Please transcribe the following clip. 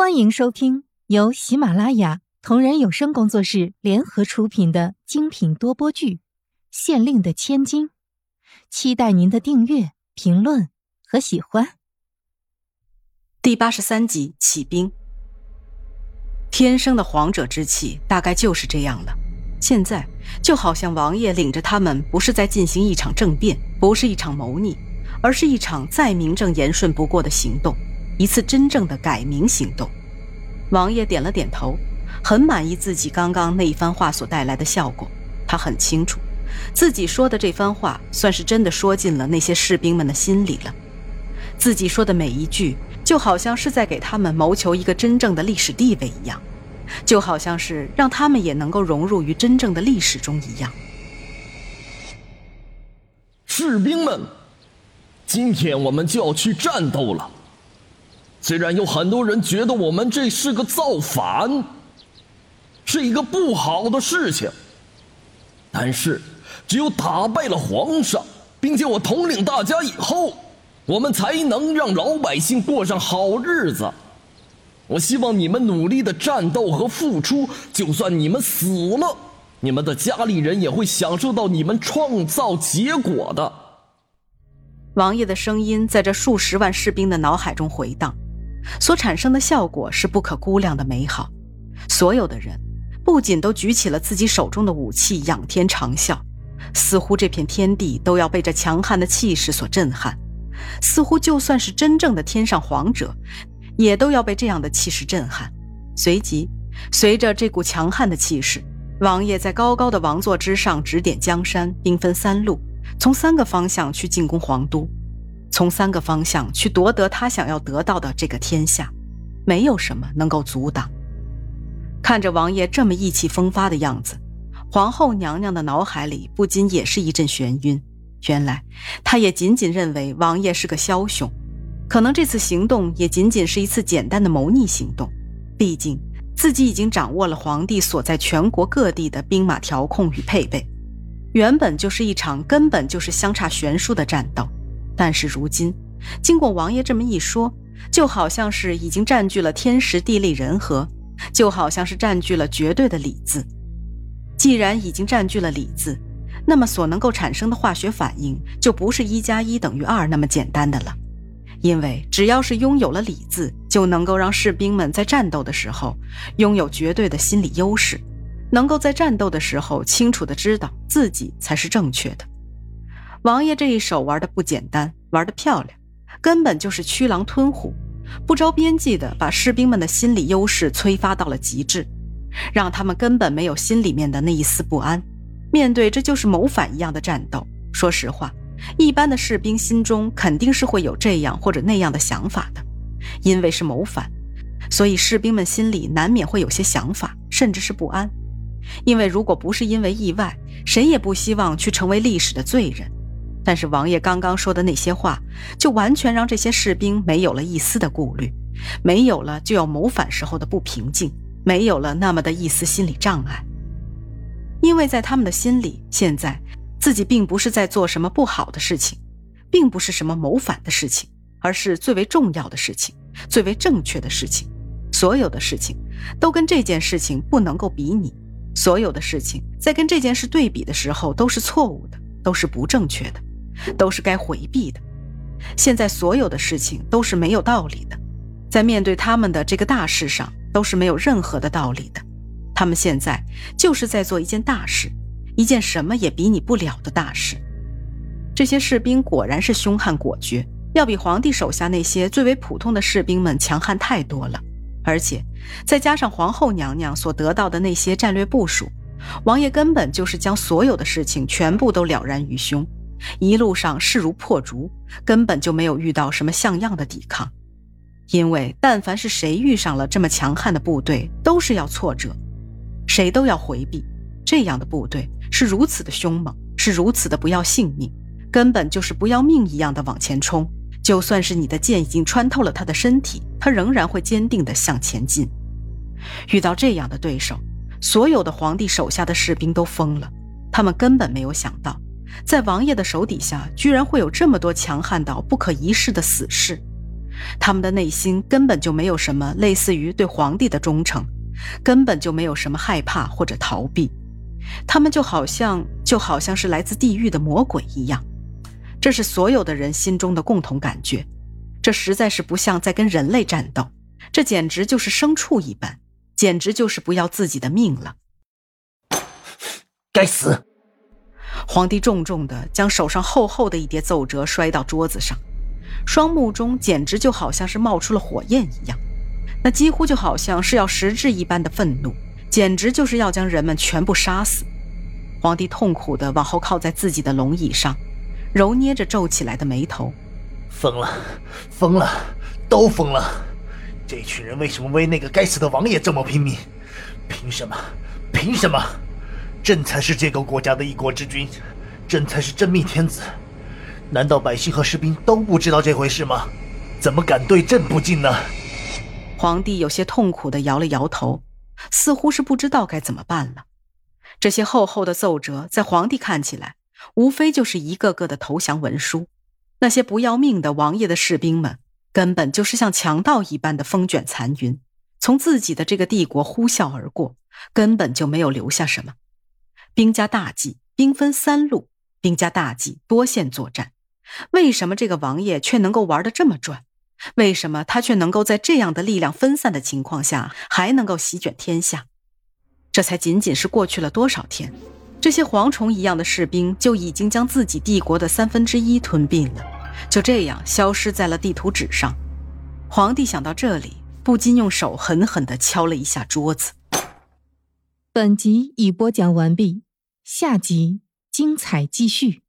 欢迎收听由喜马拉雅同人有声工作室联合出品的精品多播剧《县令的千金》，期待您的订阅、评论和喜欢。第八十三集起兵。天生的皇者之气，大概就是这样了。现在就好像王爷领着他们，不是在进行一场政变，不是一场谋逆，而是一场再名正言顺不过的行动。一次真正的改名行动，王爷点了点头，很满意自己刚刚那一番话所带来的效果。他很清楚，自己说的这番话算是真的说进了那些士兵们的心里了。自己说的每一句，就好像是在给他们谋求一个真正的历史地位一样，就好像是让他们也能够融入于真正的历史中一样。士兵们，今天我们就要去战斗了。虽然有很多人觉得我们这是个造反，是一个不好的事情，但是只有打败了皇上，并且我统领大家以后，我们才能让老百姓过上好日子。我希望你们努力的战斗和付出，就算你们死了，你们的家里人也会享受到你们创造结果的。王爷的声音在这数十万士兵的脑海中回荡。所产生的效果是不可估量的美好，所有的人不仅都举起了自己手中的武器，仰天长啸，似乎这片天地都要被这强悍的气势所震撼，似乎就算是真正的天上皇者，也都要被这样的气势震撼。随即，随着这股强悍的气势，王爷在高高的王座之上指点江山，兵分三路，从三个方向去进攻皇都。从三个方向去夺得他想要得到的这个天下，没有什么能够阻挡。看着王爷这么意气风发的样子，皇后娘娘的脑海里不禁也是一阵眩晕。原来，她也仅仅认为王爷是个枭雄，可能这次行动也仅仅是一次简单的谋逆行动。毕竟，自己已经掌握了皇帝所在全国各地的兵马调控与配备，原本就是一场根本就是相差悬殊的战斗。但是如今，经过王爷这么一说，就好像是已经占据了天时地利人和，就好像是占据了绝对的理字。既然已经占据了理字，那么所能够产生的化学反应就不是一加一等于二那么简单的了。因为只要是拥有了理字，就能够让士兵们在战斗的时候拥有绝对的心理优势，能够在战斗的时候清楚的知道自己才是正确的。王爷这一手玩的不简单，玩的漂亮，根本就是驱狼吞虎，不着边际的把士兵们的心理优势催发到了极致，让他们根本没有心里面的那一丝不安。面对这就是谋反一样的战斗，说实话，一般的士兵心中肯定是会有这样或者那样的想法的，因为是谋反，所以士兵们心里难免会有些想法，甚至是不安。因为如果不是因为意外，谁也不希望去成为历史的罪人。但是王爷刚刚说的那些话，就完全让这些士兵没有了一丝的顾虑，没有了就要谋反时候的不平静，没有了那么的一丝心理障碍。因为在他们的心里，现在自己并不是在做什么不好的事情，并不是什么谋反的事情，而是最为重要的事情，最为正确的事情。所有的事情都跟这件事情不能够比拟，所有的事情在跟这件事对比的时候都是错误的，都是不正确的。都是该回避的。现在所有的事情都是没有道理的，在面对他们的这个大事上，都是没有任何的道理的。他们现在就是在做一件大事，一件什么也比拟不了的大事。这些士兵果然是凶悍果决，要比皇帝手下那些最为普通的士兵们强悍太多了。而且再加上皇后娘娘所得到的那些战略部署，王爷根本就是将所有的事情全部都了然于胸。一路上势如破竹，根本就没有遇到什么像样的抵抗。因为但凡是谁遇上了这么强悍的部队，都是要挫折，谁都要回避。这样的部队是如此的凶猛，是如此的不要性命，根本就是不要命一样的往前冲。就算是你的剑已经穿透了他的身体，他仍然会坚定的向前进。遇到这样的对手，所有的皇帝手下的士兵都疯了，他们根本没有想到。在王爷的手底下，居然会有这么多强悍到不可一世的死士，他们的内心根本就没有什么类似于对皇帝的忠诚，根本就没有什么害怕或者逃避，他们就好像就好像是来自地狱的魔鬼一样。这是所有的人心中的共同感觉，这实在是不像在跟人类战斗，这简直就是牲畜一般，简直就是不要自己的命了。该死！皇帝重重的将手上厚厚的一叠奏折摔到桌子上，双目中简直就好像是冒出了火焰一样，那几乎就好像是要实质一般的愤怒，简直就是要将人们全部杀死。皇帝痛苦的往后靠在自己的龙椅上。揉捏着皱起来的眉头，疯了，疯了，都疯了！这群人为什么为那个该死的王爷这么拼命？凭什么？凭什么？朕才是这个国家的一国之君，朕才是真命天子。难道百姓和士兵都不知道这回事吗？怎么敢对朕不敬呢？皇帝有些痛苦的摇了摇头，似乎是不知道该怎么办了。这些厚厚的奏折，在皇帝看起来。无非就是一个个的投降文书，那些不要命的王爷的士兵们，根本就是像强盗一般的风卷残云，从自己的这个帝国呼啸而过，根本就没有留下什么。兵家大忌，兵分三路，兵家大忌多线作战。为什么这个王爷却能够玩得这么转？为什么他却能够在这样的力量分散的情况下，还能够席卷天下？这才仅仅是过去了多少天？这些蝗虫一样的士兵就已经将自己帝国的三分之一吞并了，就这样消失在了地图纸上。皇帝想到这里，不禁用手狠狠地敲了一下桌子。本集已播讲完毕，下集精彩继续。